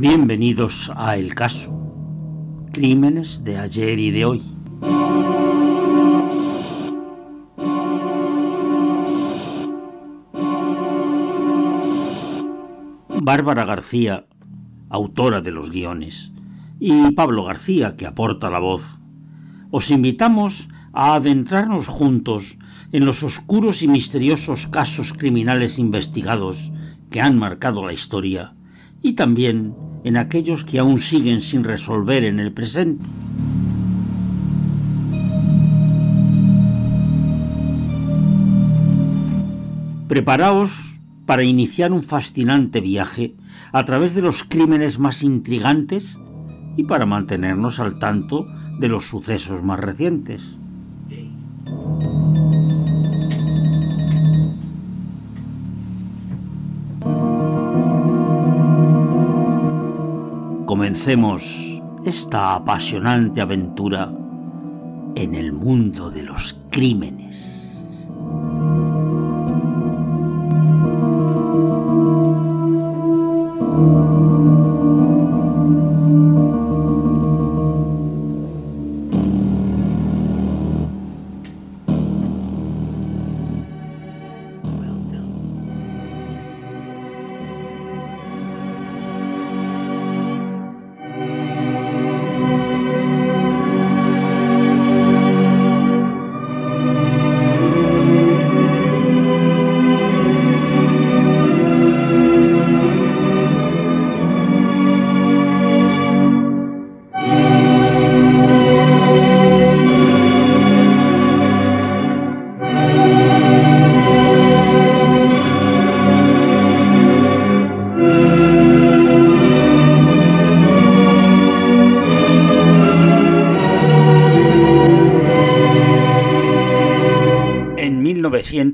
Bienvenidos a El Caso. Crímenes de ayer y de hoy. Bárbara García, autora de los guiones, y Pablo García, que aporta la voz. Os invitamos a adentrarnos juntos en los oscuros y misteriosos casos criminales investigados que han marcado la historia y también en aquellos que aún siguen sin resolver en el presente. Preparaos para iniciar un fascinante viaje a través de los crímenes más intrigantes y para mantenernos al tanto de los sucesos más recientes. Comencemos esta apasionante aventura en el mundo de los crímenes.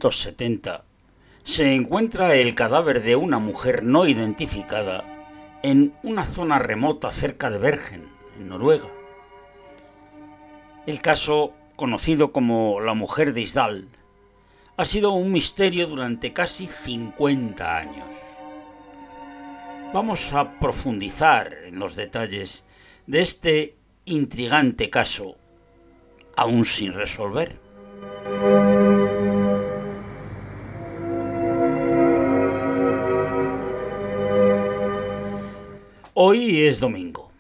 1970 se encuentra el cadáver de una mujer no identificada en una zona remota cerca de Bergen, en Noruega. El caso, conocido como la mujer de Isdal, ha sido un misterio durante casi 50 años. Vamos a profundizar en los detalles de este intrigante caso, aún sin resolver. Hoy es domingo,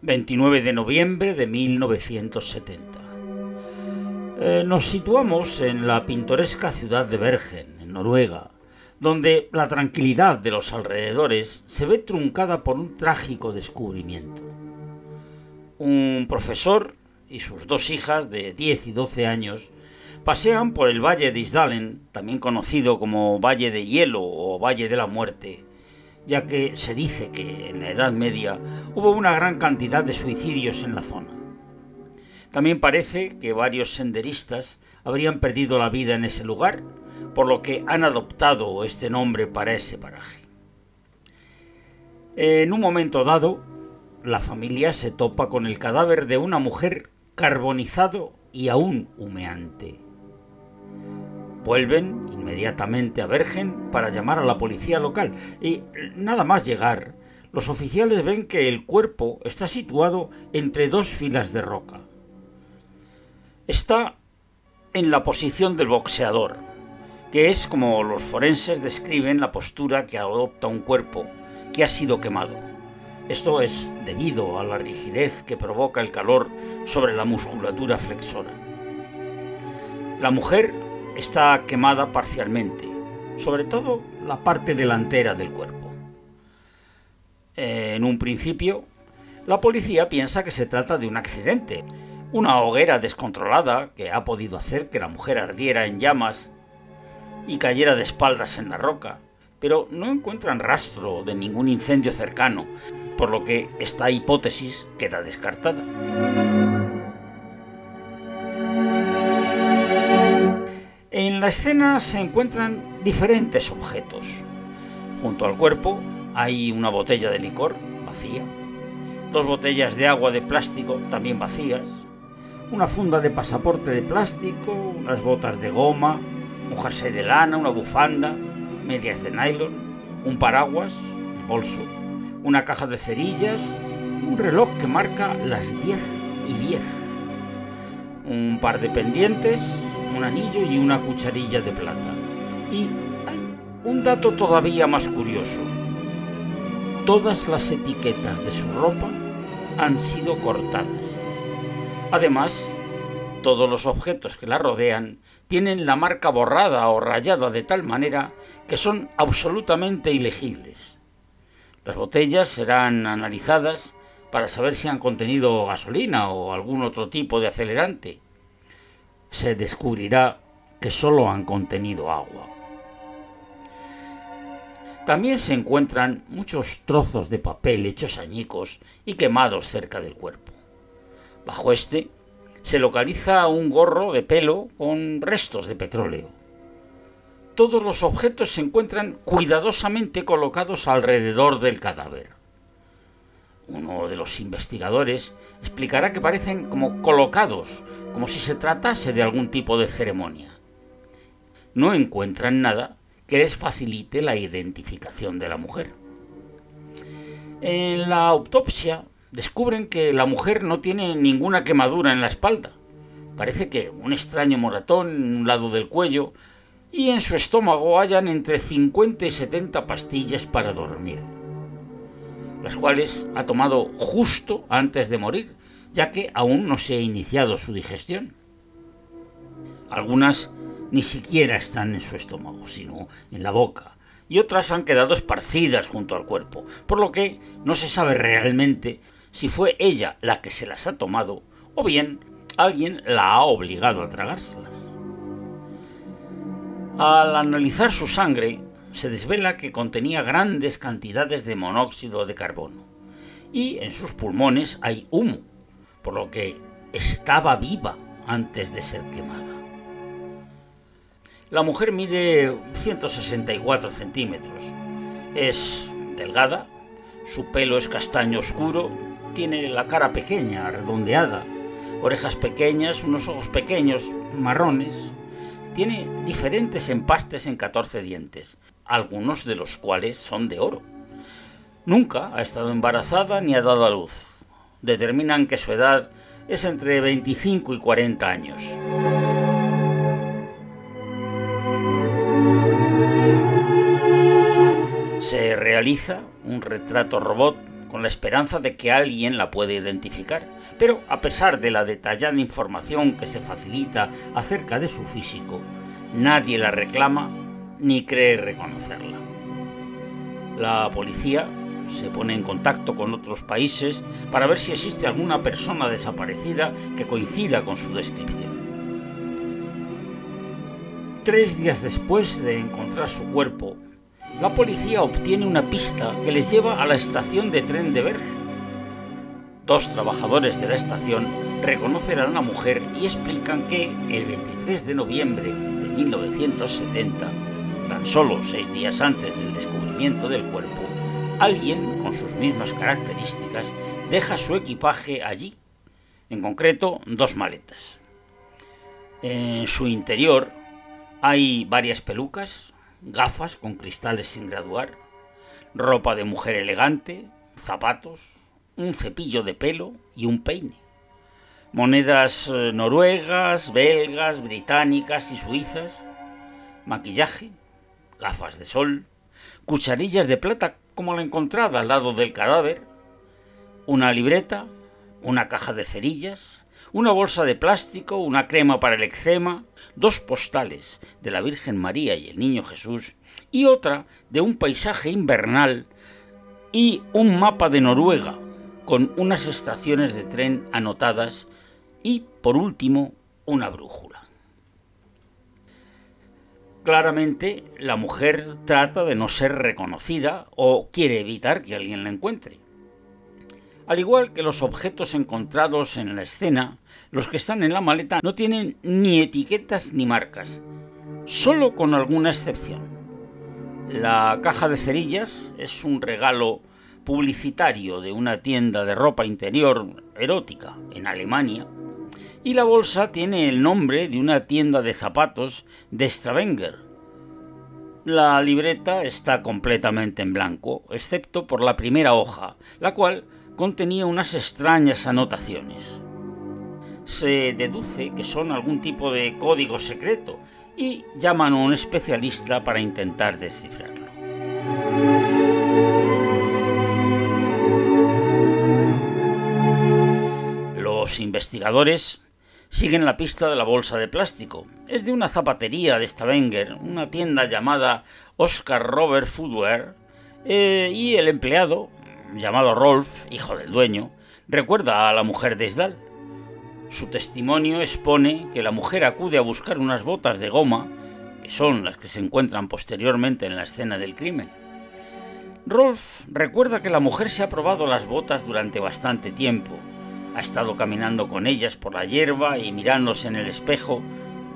29 de noviembre de 1970. Eh, nos situamos en la pintoresca ciudad de Bergen, en Noruega, donde la tranquilidad de los alrededores se ve truncada por un trágico descubrimiento. Un profesor y sus dos hijas de 10 y 12 años pasean por el valle de Isdalen, también conocido como Valle de Hielo o Valle de la Muerte, ya que se dice que en la Edad Media hubo una gran cantidad de suicidios en la zona. También parece que varios senderistas habrían perdido la vida en ese lugar, por lo que han adoptado este nombre para ese paraje. En un momento dado, la familia se topa con el cadáver de una mujer carbonizado y aún humeante. Vuelven inmediatamente a Bergen para llamar a la policía local y nada más llegar, los oficiales ven que el cuerpo está situado entre dos filas de roca. Está en la posición del boxeador, que es como los forenses describen la postura que adopta un cuerpo que ha sido quemado. Esto es debido a la rigidez que provoca el calor sobre la musculatura flexora. La mujer está quemada parcialmente, sobre todo la parte delantera del cuerpo. En un principio, la policía piensa que se trata de un accidente, una hoguera descontrolada que ha podido hacer que la mujer ardiera en llamas y cayera de espaldas en la roca, pero no encuentran rastro de ningún incendio cercano, por lo que esta hipótesis queda descartada. En la escena se encuentran diferentes objetos. Junto al cuerpo hay una botella de licor vacía, dos botellas de agua de plástico también vacías, una funda de pasaporte de plástico, unas botas de goma, un jersey de lana, una bufanda, medias de nylon, un paraguas, un bolso, una caja de cerillas, un reloj que marca las 10 y 10, un par de pendientes, un anillo y una cucharilla de plata. Y hay un dato todavía más curioso. Todas las etiquetas de su ropa han sido cortadas. Además, todos los objetos que la rodean tienen la marca borrada o rayada de tal manera que son absolutamente ilegibles. Las botellas serán analizadas para saber si han contenido gasolina o algún otro tipo de acelerante. Se descubrirá que solo han contenido agua. También se encuentran muchos trozos de papel hechos añicos y quemados cerca del cuerpo. Bajo este se localiza un gorro de pelo con restos de petróleo. Todos los objetos se encuentran cuidadosamente colocados alrededor del cadáver. Uno de los investigadores explicará que parecen como colocados, como si se tratase de algún tipo de ceremonia. No encuentran nada que les facilite la identificación de la mujer. En la autopsia descubren que la mujer no tiene ninguna quemadura en la espalda. Parece que un extraño moratón en un lado del cuello y en su estómago hallan entre 50 y 70 pastillas para dormir, las cuales ha tomado justo antes de morir, ya que aún no se ha iniciado su digestión. Algunas ni siquiera están en su estómago, sino en la boca, y otras han quedado esparcidas junto al cuerpo, por lo que no se sabe realmente si fue ella la que se las ha tomado o bien alguien la ha obligado a tragárselas. Al analizar su sangre, se desvela que contenía grandes cantidades de monóxido de carbono y en sus pulmones hay humo, por lo que estaba viva antes de ser quemada. La mujer mide 164 centímetros, es delgada, su pelo es castaño oscuro tiene la cara pequeña, redondeada, orejas pequeñas, unos ojos pequeños, marrones. Tiene diferentes empastes en 14 dientes, algunos de los cuales son de oro. Nunca ha estado embarazada ni ha dado a luz. Determinan que su edad es entre 25 y 40 años. Se realiza un retrato robot con la esperanza de que alguien la pueda identificar. Pero a pesar de la detallada información que se facilita acerca de su físico, nadie la reclama ni cree reconocerla. La policía se pone en contacto con otros países para ver si existe alguna persona desaparecida que coincida con su descripción. Tres días después de encontrar su cuerpo, la policía obtiene una pista que les lleva a la estación de tren de Bergen. Dos trabajadores de la estación reconocen a la mujer y explican que el 23 de noviembre de 1970, tan solo seis días antes del descubrimiento del cuerpo, alguien con sus mismas características deja su equipaje allí, en concreto dos maletas. En su interior hay varias pelucas, gafas con cristales sin graduar, ropa de mujer elegante, zapatos, un cepillo de pelo y un peine. Monedas eh, noruegas, belgas, británicas y suizas, maquillaje, gafas de sol, cucharillas de plata como la encontrada al lado del cadáver, una libreta, una caja de cerillas, una bolsa de plástico, una crema para el eczema, dos postales de la Virgen María y el Niño Jesús y otra de un paisaje invernal y un mapa de Noruega con unas estaciones de tren anotadas y, por último, una brújula. Claramente, la mujer trata de no ser reconocida o quiere evitar que alguien la encuentre. Al igual que los objetos encontrados en la escena, los que están en la maleta no tienen ni etiquetas ni marcas, solo con alguna excepción. La caja de cerillas es un regalo publicitario de una tienda de ropa interior erótica en Alemania y la bolsa tiene el nombre de una tienda de zapatos de Stravanger. La libreta está completamente en blanco, excepto por la primera hoja, la cual contenía unas extrañas anotaciones. Se deduce que son algún tipo de código secreto y llaman a un especialista para intentar descifrarlo. Los investigadores siguen la pista de la bolsa de plástico. Es de una zapatería de Stavanger, una tienda llamada Oscar Robert Footwear, eh, y el empleado, llamado Rolf, hijo del dueño, recuerda a la mujer de Isdal. Su testimonio expone que la mujer acude a buscar unas botas de goma, que son las que se encuentran posteriormente en la escena del crimen. Rolf recuerda que la mujer se ha probado las botas durante bastante tiempo, ha estado caminando con ellas por la hierba y mirándose en el espejo,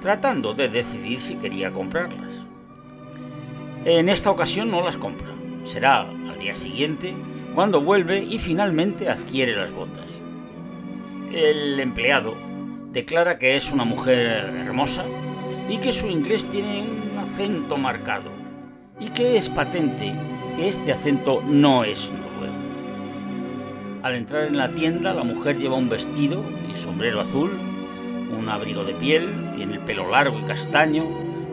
tratando de decidir si quería comprarlas. En esta ocasión no las compra. Será al día siguiente cuando vuelve y finalmente adquiere las botas. El empleado declara que es una mujer hermosa y que su inglés tiene un acento marcado y que es patente que este acento no es noruego. Al entrar en la tienda, la mujer lleva un vestido y sombrero azul, un abrigo de piel, tiene el pelo largo y castaño,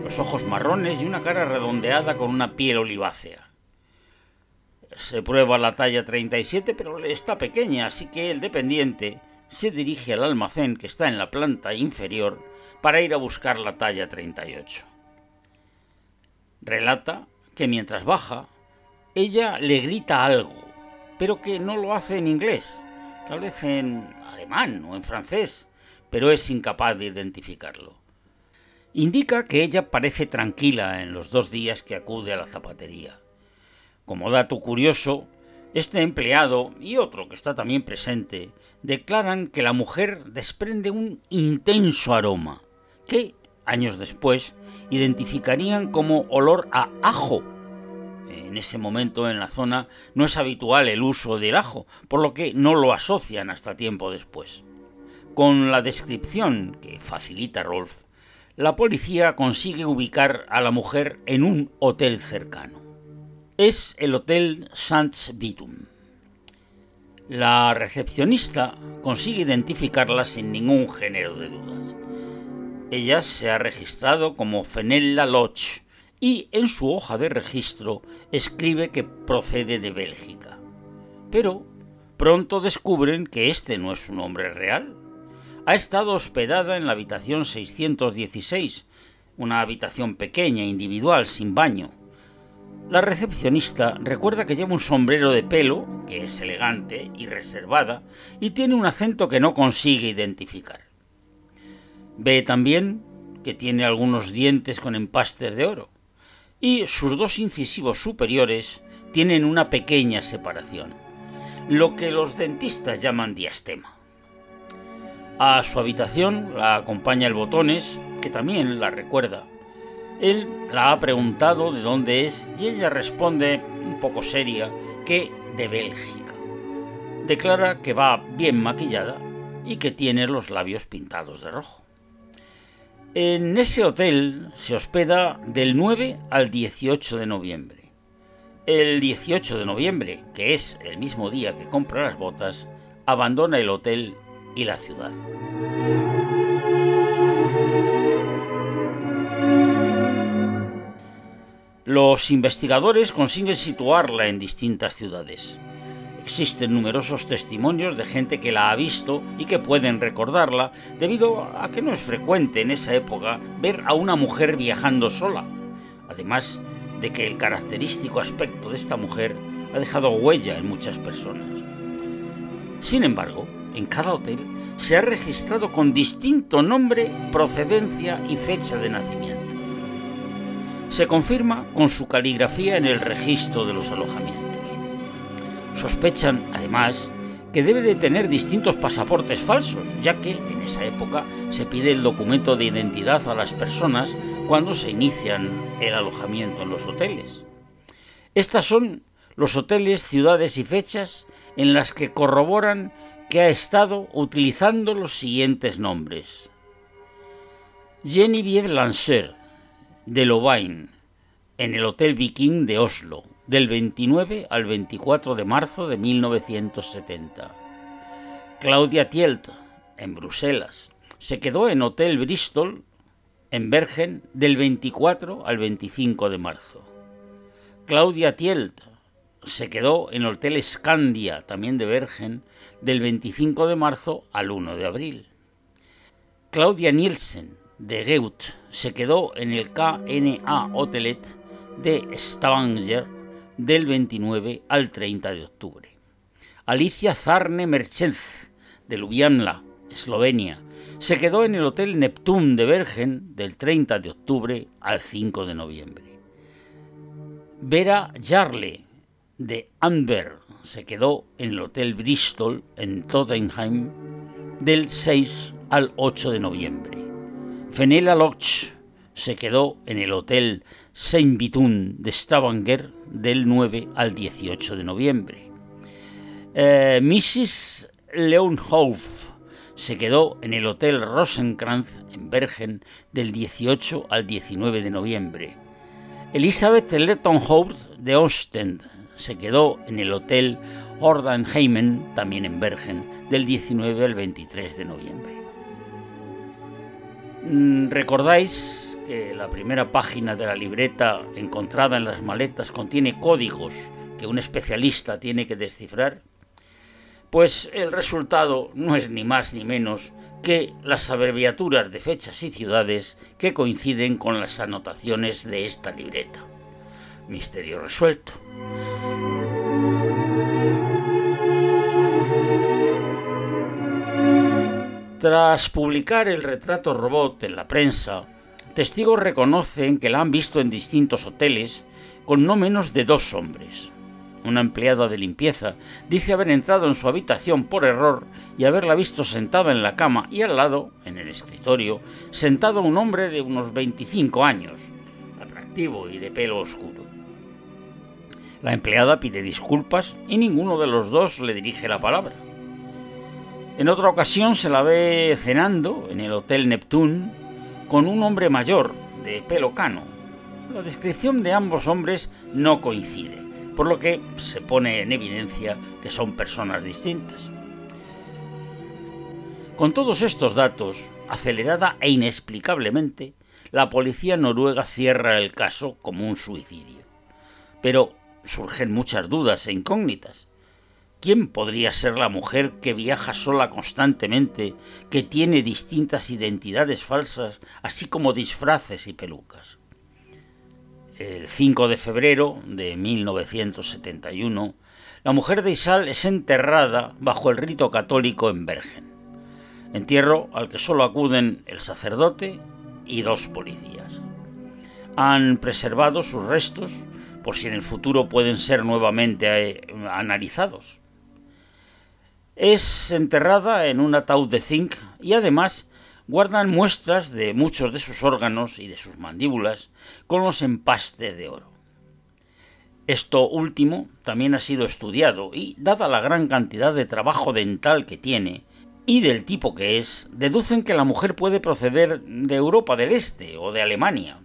los ojos marrones y una cara redondeada con una piel olivácea. Se prueba la talla 37, pero está pequeña, así que el dependiente se dirige al almacén que está en la planta inferior para ir a buscar la talla 38. Relata que mientras baja, ella le grita algo pero que no lo hace en inglés, tal vez en alemán o en francés, pero es incapaz de identificarlo. Indica que ella parece tranquila en los dos días que acude a la zapatería. Como dato curioso, este empleado y otro que está también presente declaran que la mujer desprende un intenso aroma, que, años después, identificarían como olor a ajo en ese momento en la zona no es habitual el uso del ajo, por lo que no lo asocian hasta tiempo después. Con la descripción que facilita Rolf, la policía consigue ubicar a la mujer en un hotel cercano. Es el Hotel Sands Vitum. La recepcionista consigue identificarla sin ningún género de dudas. Ella se ha registrado como Fenella Lodge, y en su hoja de registro escribe que procede de Bélgica. Pero pronto descubren que este no es su nombre real. Ha estado hospedada en la habitación 616, una habitación pequeña, individual, sin baño. La recepcionista recuerda que lleva un sombrero de pelo, que es elegante y reservada, y tiene un acento que no consigue identificar. Ve también que tiene algunos dientes con empastes de oro y sus dos incisivos superiores tienen una pequeña separación, lo que los dentistas llaman diastema. A su habitación la acompaña el Botones, que también la recuerda. Él la ha preguntado de dónde es y ella responde, un poco seria, que de Bélgica. Declara que va bien maquillada y que tiene los labios pintados de rojo. En ese hotel se hospeda del 9 al 18 de noviembre. El 18 de noviembre, que es el mismo día que compra las botas, abandona el hotel y la ciudad. Los investigadores consiguen situarla en distintas ciudades. Existen numerosos testimonios de gente que la ha visto y que pueden recordarla, debido a que no es frecuente en esa época ver a una mujer viajando sola. Además de que el característico aspecto de esta mujer ha dejado huella en muchas personas. Sin embargo, en cada hotel se ha registrado con distinto nombre, procedencia y fecha de nacimiento. Se confirma con su caligrafía en el registro de los alojamientos. Sospechan, además, que debe de tener distintos pasaportes falsos, ya que en esa época se pide el documento de identidad a las personas cuando se inician el alojamiento en los hoteles. Estas son los hoteles, ciudades y fechas en las que corroboran que ha estado utilizando los siguientes nombres. Geneviève Lancer, de Lovain, en el Hotel Viking de Oslo, del 29 al 24 de marzo de 1970. Claudia Tielt, en Bruselas, se quedó en Hotel Bristol, en Bergen, del 24 al 25 de marzo. Claudia Tielt se quedó en Hotel Scandia, también de Bergen, del 25 de marzo al 1 de abril. Claudia Nielsen, de Geut, se quedó en el KNA Hotelet de Stavanger del 29 al 30 de octubre. Alicia Zarne Merchenz, de Ljubljana, Eslovenia, se quedó en el Hotel Neptune de Bergen del 30 de octubre al 5 de noviembre. Vera Jarle, de Amber, se quedó en el Hotel Bristol en Tottenham del 6 al 8 de noviembre. Fenella Loch se quedó en el Hotel Saint Vitun de Stavanger del 9 al 18 de noviembre. Eh, Mrs. Leonhoff se quedó en el Hotel Rosenkrantz en Bergen del 18 al 19 de noviembre. Elizabeth Lettonhoff de Ostend se quedó en el Hotel Ordanheimen, también en Bergen, del 19 al 23 de noviembre. Mm, ¿Recordáis que la primera página de la libreta encontrada en las maletas contiene códigos que un especialista tiene que descifrar? Pues el resultado no es ni más ni menos que las abreviaturas de fechas y ciudades que coinciden con las anotaciones de esta libreta. Misterio resuelto. Tras publicar el retrato robot en la prensa, testigos reconocen que la han visto en distintos hoteles con no menos de dos hombres. Una empleada de limpieza dice haber entrado en su habitación por error y haberla visto sentada en la cama y al lado, en el escritorio, sentado un hombre de unos 25 años, atractivo y de pelo oscuro. La empleada pide disculpas y ninguno de los dos le dirige la palabra. En otra ocasión se la ve cenando en el Hotel Neptune con un hombre mayor, de pelo cano. La descripción de ambos hombres no coincide, por lo que se pone en evidencia que son personas distintas. Con todos estos datos, acelerada e inexplicablemente, la policía noruega cierra el caso como un suicidio. Pero surgen muchas dudas e incógnitas. ¿Quién podría ser la mujer que viaja sola constantemente, que tiene distintas identidades falsas, así como disfraces y pelucas? El 5 de febrero de 1971, la mujer de Isal es enterrada bajo el rito católico en Bergen, entierro al que solo acuden el sacerdote y dos policías. Han preservado sus restos por si en el futuro pueden ser nuevamente eh, analizados. Es enterrada en un ataúd de zinc y además guardan muestras de muchos de sus órganos y de sus mandíbulas con los empastes de oro. Esto último también ha sido estudiado y, dada la gran cantidad de trabajo dental que tiene y del tipo que es, deducen que la mujer puede proceder de Europa del Este o de Alemania.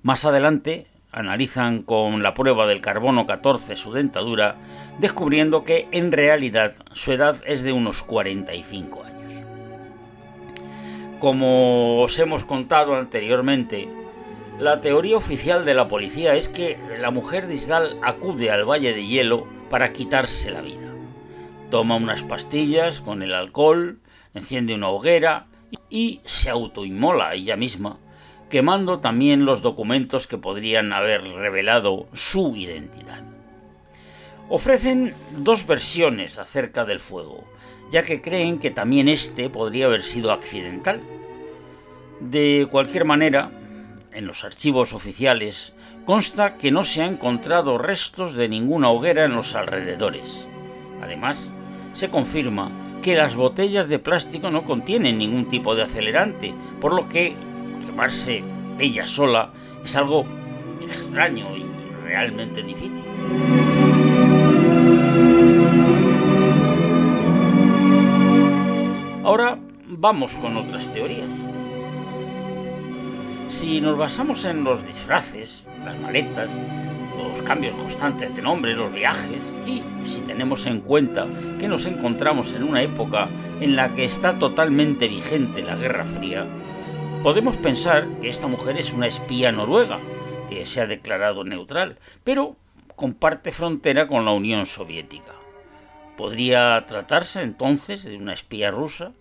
Más adelante, analizan con la prueba del carbono 14 su dentadura, descubriendo que en realidad su edad es de unos 45 años. Como os hemos contado anteriormente, la teoría oficial de la policía es que la mujer de Isdal acude al Valle de Hielo para quitarse la vida. Toma unas pastillas con el alcohol, enciende una hoguera y se autoinmola ella misma quemando también los documentos que podrían haber revelado su identidad. Ofrecen dos versiones acerca del fuego, ya que creen que también este podría haber sido accidental. De cualquier manera, en los archivos oficiales consta que no se ha encontrado restos de ninguna hoguera en los alrededores. Además, se confirma que las botellas de plástico no contienen ningún tipo de acelerante, por lo que ella sola es algo extraño y realmente difícil. Ahora vamos con otras teorías. Si nos basamos en los disfraces, las maletas, los cambios constantes de nombres, los viajes, y si tenemos en cuenta que nos encontramos en una época en la que está totalmente vigente la Guerra Fría, podemos pensar que esta mujer es una espía noruega, que se ha declarado neutral, pero comparte frontera con la Unión Soviética. ¿Podría tratarse entonces de una espía rusa?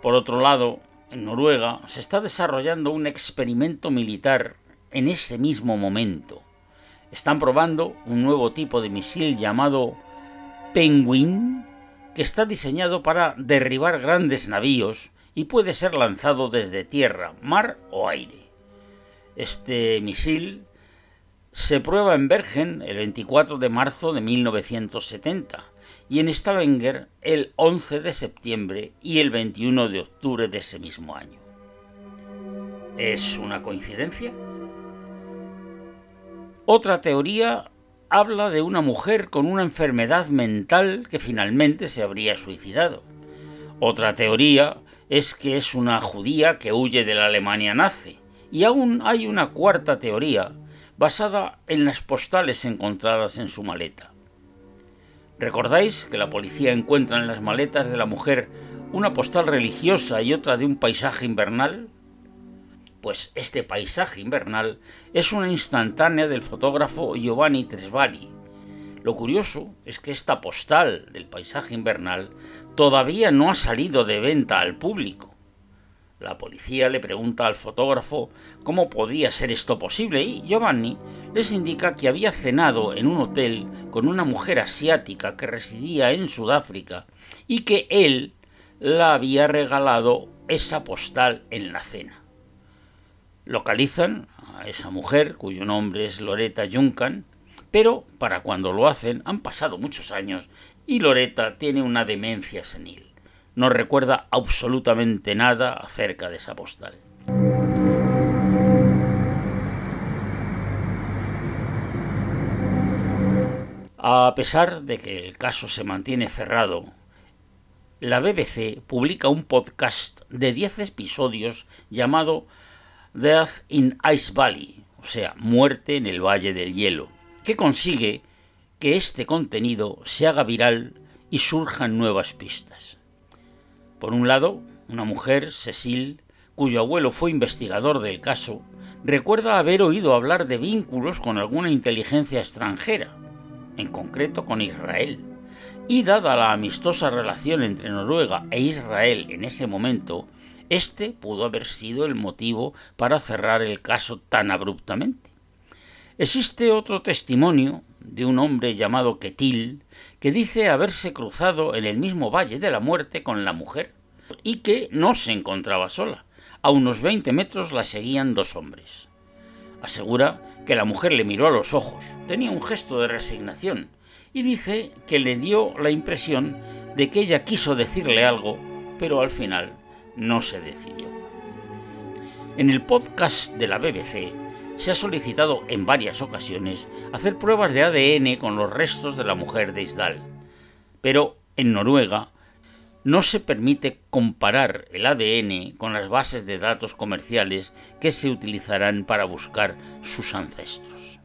Por otro lado, en Noruega se está desarrollando un experimento militar en ese mismo momento. Están probando un nuevo tipo de misil llamado Penguin, que está diseñado para derribar grandes navíos y puede ser lanzado desde tierra, mar o aire. Este misil se prueba en Bergen el 24 de marzo de 1970 y en Stavanger el 11 de septiembre y el 21 de octubre de ese mismo año. ¿Es una coincidencia? Otra teoría habla de una mujer con una enfermedad mental que finalmente se habría suicidado. Otra teoría es que es una judía que huye de la Alemania nazi. Y aún hay una cuarta teoría basada en las postales encontradas en su maleta. ¿Recordáis que la policía encuentra en las maletas de la mujer una postal religiosa y otra de un paisaje invernal? Pues este paisaje invernal es una instantánea del fotógrafo Giovanni Tresvali. Lo curioso es que esta postal del paisaje invernal todavía no ha salido de venta al público. La policía le pregunta al fotógrafo cómo podía ser esto posible y Giovanni les indica que había cenado en un hotel con una mujer asiática que residía en Sudáfrica y que él la había regalado esa postal en la cena. Localizan a esa mujer, cuyo nombre es Loretta Juncan, pero para cuando lo hacen han pasado muchos años y Loretta tiene una demencia senil no recuerda absolutamente nada acerca de esa postal. A pesar de que el caso se mantiene cerrado, la BBC publica un podcast de 10 episodios llamado Death in Ice Valley, o sea, Muerte en el Valle del Hielo, que consigue que este contenido se haga viral y surjan nuevas pistas. Por un lado, una mujer, Cecil, cuyo abuelo fue investigador del caso, recuerda haber oído hablar de vínculos con alguna inteligencia extranjera, en concreto con Israel. Y dada la amistosa relación entre Noruega e Israel en ese momento, este pudo haber sido el motivo para cerrar el caso tan abruptamente. Existe otro testimonio de un hombre llamado Ketil, que dice haberse cruzado en el mismo Valle de la Muerte con la mujer y que no se encontraba sola. A unos 20 metros la seguían dos hombres. Asegura que la mujer le miró a los ojos, tenía un gesto de resignación y dice que le dio la impresión de que ella quiso decirle algo, pero al final no se decidió. En el podcast de la BBC se ha solicitado en varias ocasiones hacer pruebas de ADN con los restos de la mujer de Isdal, pero en Noruega no se permite comparar el ADN con las bases de datos comerciales que se utilizarán para buscar sus ancestros.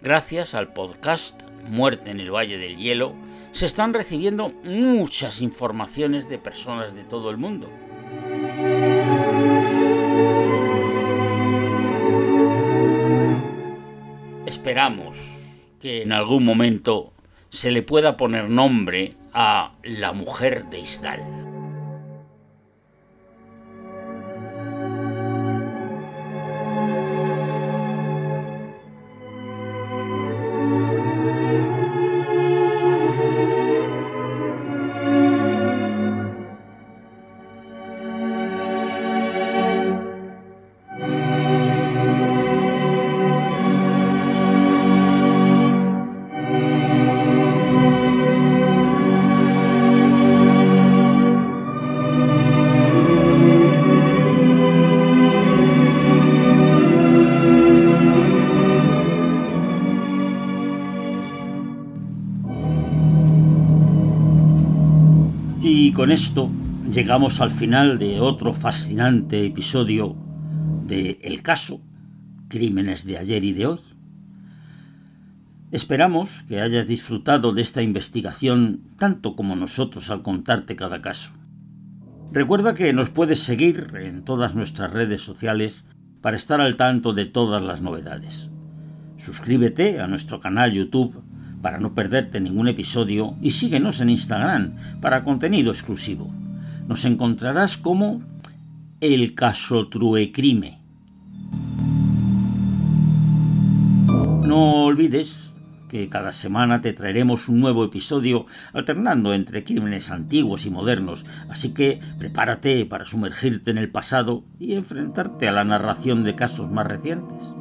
Gracias al podcast Muerte en el Valle del Hielo, se están recibiendo muchas informaciones de personas de todo el mundo. Esperamos que en algún momento se le pueda poner nombre a la mujer de Isdal. Llegamos al final de otro fascinante episodio de El caso, crímenes de ayer y de hoy. Esperamos que hayas disfrutado de esta investigación tanto como nosotros al contarte cada caso. Recuerda que nos puedes seguir en todas nuestras redes sociales para estar al tanto de todas las novedades. Suscríbete a nuestro canal YouTube para no perderte ningún episodio y síguenos en Instagram para contenido exclusivo. Nos encontrarás como El Caso Truecrime. No olvides que cada semana te traeremos un nuevo episodio alternando entre crímenes antiguos y modernos, así que prepárate para sumergirte en el pasado y enfrentarte a la narración de casos más recientes.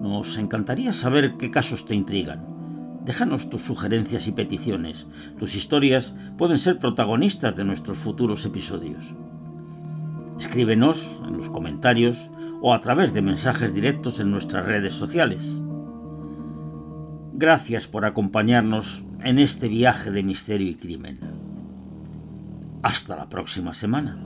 Nos encantaría saber qué casos te intrigan. Déjanos tus sugerencias y peticiones. Tus historias pueden ser protagonistas de nuestros futuros episodios. Escríbenos en los comentarios o a través de mensajes directos en nuestras redes sociales. Gracias por acompañarnos en este viaje de misterio y crimen. Hasta la próxima semana.